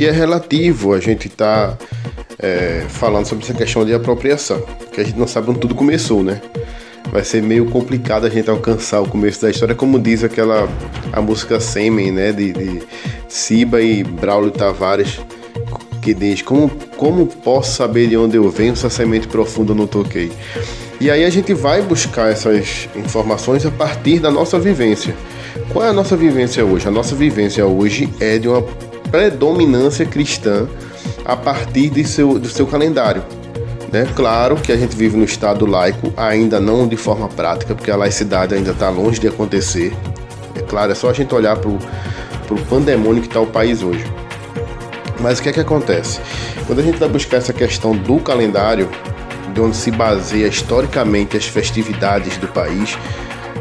E é relativo a gente estar tá, é, falando sobre essa questão de apropriação, que a gente não sabe onde tudo começou, né? Vai ser meio complicado a gente alcançar o começo da história, como diz aquela a música Semen, né? De, de Siba e Braulio Tavares, que diz como, como posso saber de onde eu venho se a semente profunda não toquei. E aí a gente vai buscar essas informações a partir da nossa vivência. Qual é a nossa vivência hoje? A nossa vivência hoje é de uma predominância cristã a partir de seu, do seu calendário. Né? Claro que a gente vive no Estado laico, ainda não de forma prática, porque a laicidade ainda está longe de acontecer. É claro, é só a gente olhar para o pandemônio que está o país hoje. Mas o que é que acontece? Quando a gente vai buscar essa questão do calendário, de onde se baseia historicamente as festividades do país,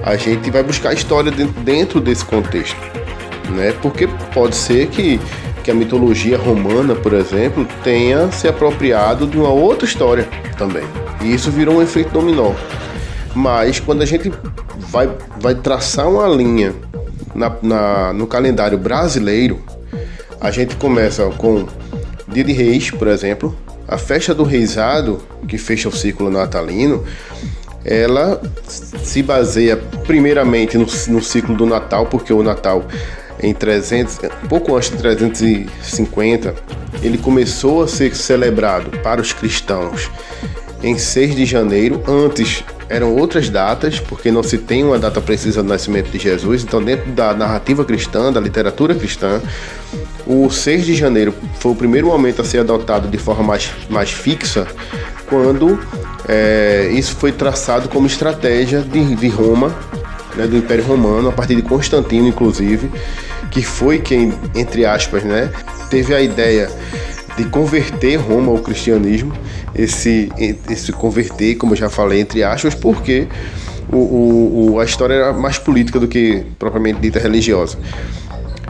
a gente vai buscar a história dentro desse contexto, né? Porque pode ser que, que a mitologia romana, por exemplo, tenha se apropriado de uma outra história também. E isso virou um efeito dominó. Mas quando a gente vai, vai traçar uma linha na, na, no calendário brasileiro, a gente começa com Dia de Reis, por exemplo, a festa do Reisado, que fecha o ciclo natalino, ela se baseia primeiramente no, no ciclo do Natal, porque o Natal em 300, pouco antes de 350, ele começou a ser celebrado para os cristãos em 6 de janeiro. Antes eram outras datas, porque não se tem uma data precisa do nascimento de Jesus. Então, dentro da narrativa cristã, da literatura cristã, o 6 de janeiro foi o primeiro momento a ser adotado de forma mais, mais fixa, quando é, isso foi traçado como estratégia de, de Roma, né, do Império Romano, a partir de Constantino, inclusive, que foi quem, entre aspas, né, teve a ideia de converter Roma ao cristianismo, esse, esse converter, como eu já falei, entre aspas, porque o, o, a história era mais política do que propriamente dita religiosa.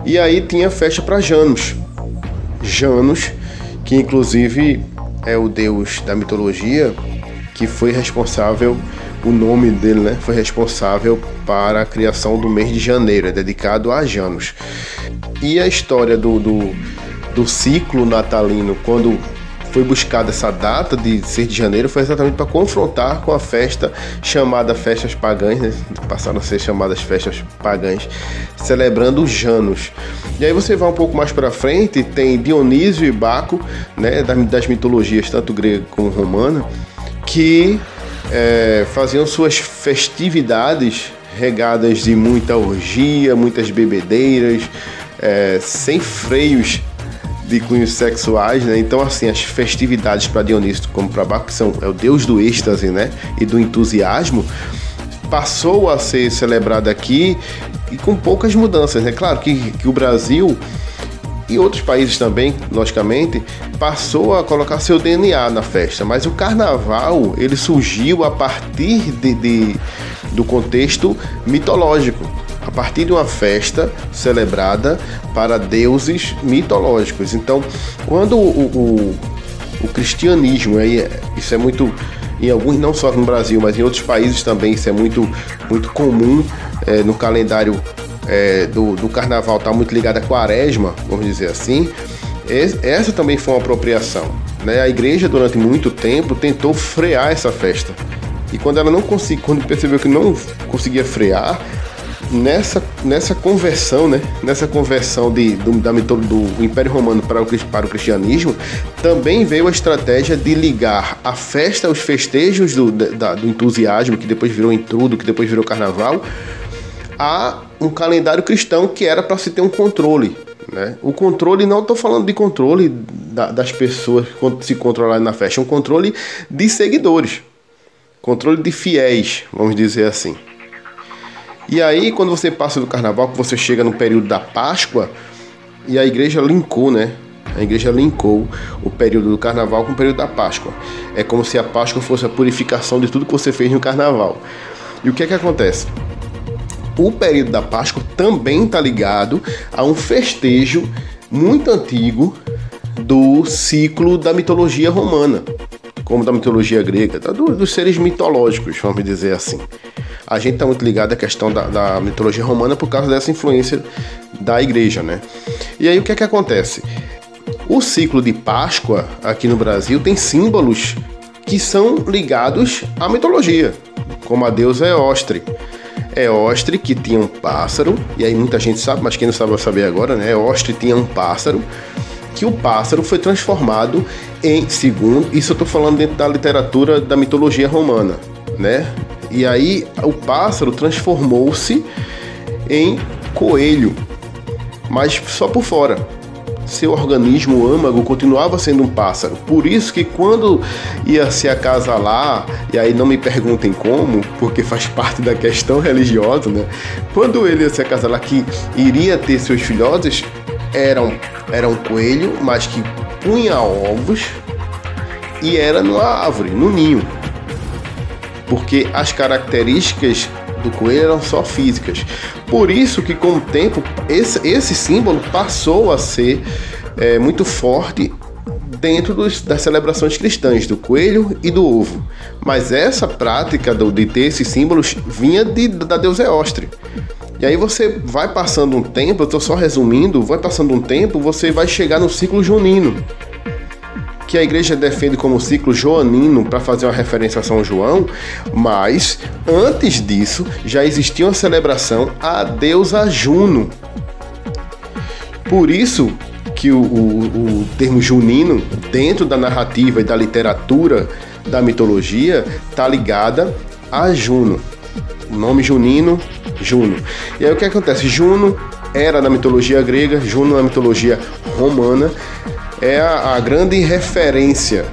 E aí tinha festa para Janus. Janus, que inclusive é o deus da mitologia que foi responsável, o nome dele né, foi responsável para a criação do mês de janeiro, é dedicado a Janus. E a história do, do, do ciclo natalino, quando foi buscada essa data de 6 de janeiro foi exatamente para confrontar com a festa chamada Festas Pagãs, né? passaram a ser chamadas Festas Pagãs, celebrando os Janos. E aí você vai um pouco mais para frente, tem Dionísio e Baco, né? das mitologias tanto grega como romana, que é, faziam suas festividades regadas de muita orgia, muitas bebedeiras, é, sem freios de cunhos sexuais, né? Então, assim, as festividades para Dionísio, como para Baco, que são é o deus do êxtase, né? E do entusiasmo, passou a ser celebrado aqui e com poucas mudanças, né? Claro que, que o Brasil e outros países também, logicamente, passou a colocar seu DNA na festa. Mas o carnaval ele surgiu a partir de, de do contexto mitológico a partir de uma festa celebrada para deuses mitológicos. Então, quando o, o, o cristianismo, aí, isso é muito em alguns, não só no Brasil, mas em outros países também, isso é muito, muito comum é, no calendário é, do, do carnaval, está muito ligado à quaresma, vamos dizer assim. Essa também foi uma apropriação. Né? A igreja, durante muito tempo, tentou frear essa festa. E quando ela não conseguiu, quando percebeu que não conseguia frear, nessa, nessa conversão, né? Nessa conversão de, do, da do, Império Romano para o, para o cristianismo, também veio a estratégia de ligar a festa, os festejos do, da, do entusiasmo, que depois virou intrudo, que depois virou carnaval, a um calendário cristão que era para se ter um controle. Né? O controle, não estou falando de controle da, das pessoas se controlarem na festa, é um controle de seguidores, controle de fiéis, vamos dizer assim. E aí, quando você passa do carnaval, que você chega no período da Páscoa, e a igreja linkou, né? A igreja linkou o período do carnaval com o período da Páscoa. É como se a Páscoa fosse a purificação de tudo que você fez no carnaval. E o que é que acontece? O período da Páscoa também está ligado a um festejo muito antigo do ciclo da mitologia romana, como da mitologia grega, tá? dos seres mitológicos, vamos dizer assim a gente está muito ligado à questão da, da, mitologia romana por causa dessa influência da igreja, né? E aí o que é que acontece? O ciclo de Páscoa aqui no Brasil tem símbolos que são ligados à mitologia, como a deusa Eostre. Eostre que tinha um pássaro, e aí muita gente sabe, mas quem não sabe vai saber agora, né? Eostre tinha um pássaro, que o pássaro foi transformado em, segundo, isso eu estou falando dentro da literatura da mitologia romana, né? E aí o pássaro transformou-se em coelho, mas só por fora. Seu organismo âmago continuava sendo um pássaro. Por isso que quando ia se acasalar, e aí não me perguntem como, porque faz parte da questão religiosa, né? Quando ele ia se acasalar que iria ter seus filhotes, era um, era um coelho, mas que punha ovos e era numa árvore, no ninho. Porque as características do coelho eram só físicas. Por isso que com o tempo esse, esse símbolo passou a ser é, muito forte dentro dos, das celebrações cristãs, do coelho e do ovo. Mas essa prática do, de ter esses símbolos vinha de, da deusa Eostre. E aí você vai passando um tempo, eu estou só resumindo, vai passando um tempo, você vai chegar no ciclo junino, que a igreja defende como ciclo joanino para fazer uma referência a São João, mas antes disso já existia uma celebração à deusa Juno. Por isso que o, o, o termo junino, dentro da narrativa e da literatura da mitologia, está ligada a Juno. O nome junino, Juno. E aí o que acontece? Juno era na mitologia grega, Juno na mitologia romana, é a, a grande referência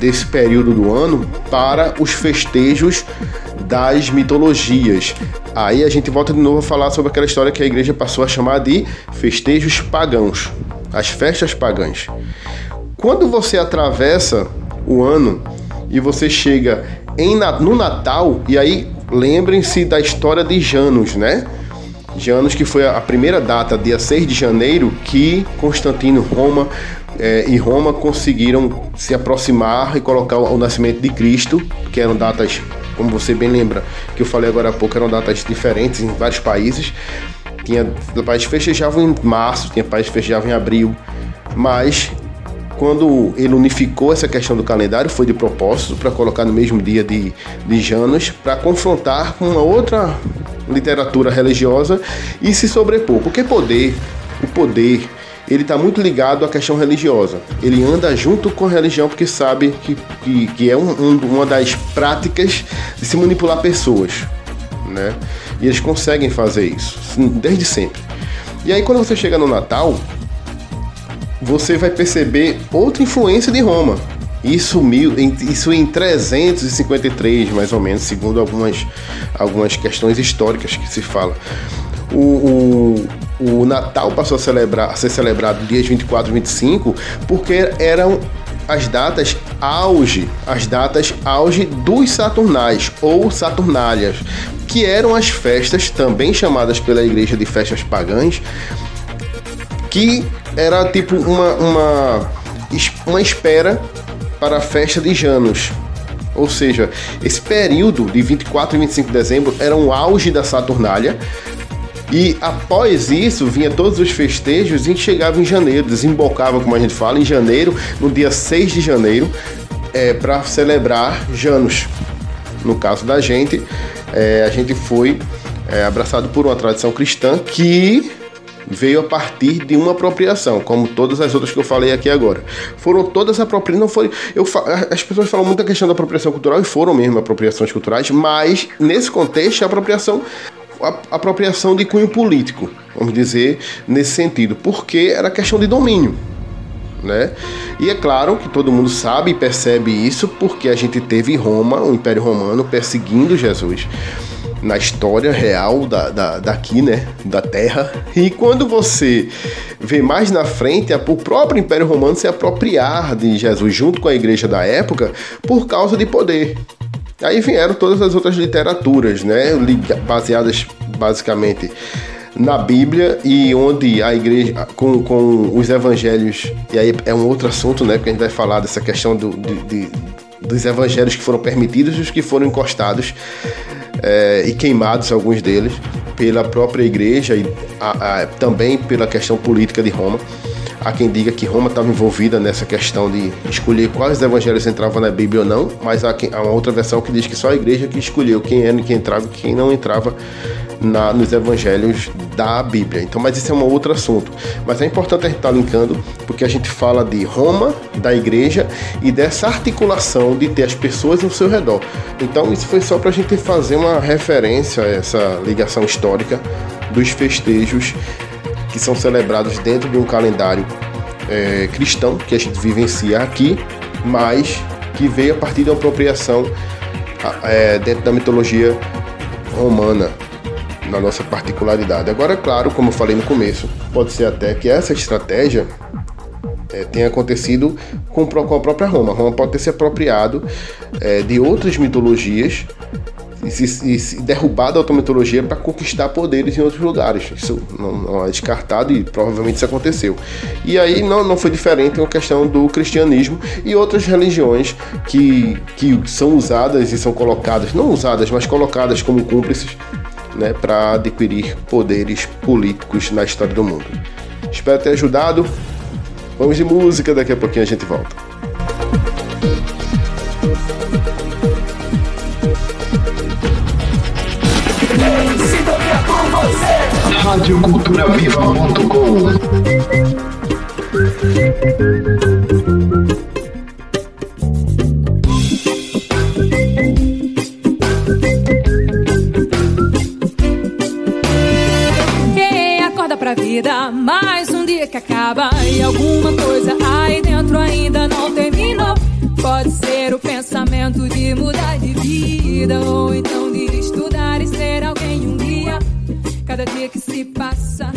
desse período do ano para os festejos das mitologias. Aí a gente volta de novo a falar sobre aquela história que a igreja passou a chamar de festejos pagãos, as festas pagãs. Quando você atravessa o ano e você chega em, no Natal, e aí lembrem-se da história de Janos, né? Janos, que foi a primeira data, dia 6 de janeiro, que Constantino Roma é, e Roma conseguiram se aproximar e colocar o, o, nascimento de Cristo, que eram datas, como você bem lembra, que eu falei agora há pouco, eram datas diferentes em vários países. Tinha países festejavam em março, tinha países festejavam em abril, mas quando ele unificou essa questão do calendário, foi de propósito para colocar no mesmo dia de, de Janos, para confrontar com uma outra literatura religiosa e se sobrepor. Porque poder, o poder, ele está muito ligado à questão religiosa. Ele anda junto com a religião porque sabe que, que, que é um, um, uma das práticas de se manipular pessoas, né? E eles conseguem fazer isso desde sempre. E aí quando você chega no Natal, você vai perceber outra influência de Roma. Isso, mil, isso em 353, mais ou menos, segundo algumas, algumas questões históricas que se fala. O, o, o Natal passou a, celebrar, a ser celebrado dias 24 e 25 porque eram as datas auge, as datas auge dos Saturnais ou Saturnálias, que eram as festas também chamadas pela igreja de festas pagãs, que era tipo uma, uma, uma espera para a festa de Janos. Ou seja, esse período de 24 e 25 de dezembro era um auge da Saturnália. E após isso, vinha todos os festejos e chegava em janeiro, desembocava, como a gente fala, em janeiro, no dia 6 de janeiro, é, para celebrar Janos. No caso da gente, é, a gente foi é, abraçado por uma tradição cristã que veio a partir de uma apropriação, como todas as outras que eu falei aqui agora. Foram todas apropriadas, não foi, eu as pessoas falam muito da questão da apropriação cultural e foram mesmo apropriações culturais, mas nesse contexto a apropriação a apropriação de cunho político, vamos dizer, nesse sentido, porque era questão de domínio. Né? E é claro que todo mundo sabe e percebe isso porque a gente teve Roma, o Império Romano, perseguindo Jesus na história real da, da, daqui, né? Da Terra. E quando você vê mais na frente, é o próprio Império Romano se apropriar de Jesus junto com a igreja da época por causa de poder. Aí vieram todas as outras literaturas, né? Baseadas basicamente na Bíblia e onde a igreja, com, com os evangelhos, e aí é um outro assunto, né? Porque a gente vai falar dessa questão do, de, de, dos evangelhos que foram permitidos e os que foram encostados é, e queimados, alguns deles, pela própria igreja e a, a, também pela questão política de Roma. Há quem diga que Roma estava envolvida nessa questão de escolher quais evangelhos entravam na Bíblia ou não, mas há, quem, há uma outra versão que diz que só a igreja que escolheu quem era e quem entrava e quem não entrava na, nos evangelhos da Bíblia. Então, mas isso é um outro assunto. Mas é importante a gente estar tá linkando, porque a gente fala de Roma, da igreja e dessa articulação de ter as pessoas ao seu redor. Então, isso foi só para a gente fazer uma referência a essa ligação histórica dos festejos que são celebrados dentro de um calendário é, cristão que a gente vivencia aqui, mas que veio a partir da apropriação é, dentro da mitologia romana na nossa particularidade. Agora, claro, como eu falei no começo, pode ser até que essa estratégia é, tenha acontecido com, com, a própria Roma. Roma pode ter se apropriado é, de outras mitologias e se, e se derrubado a automitologia para conquistar poderes em outros lugares. Isso não, não, é descartado e provavelmente isso aconteceu. E aí não, não foi diferente com a questão do cristianismo e outras religiões que, que são usadas e são colocadas, não usadas, mas colocadas como cúmplices né, para adquirir poderes políticos na história do mundo. Espero ter ajudado. Vamos de música, daqui a pouquinho a gente volta. Rádio Cultura Viva.com alguma coisa aí dentro ainda não terminou. Pode ser o pensamento de mudar de vida, ou então de estudar e ser alguém um dia. Cada dia que se passa,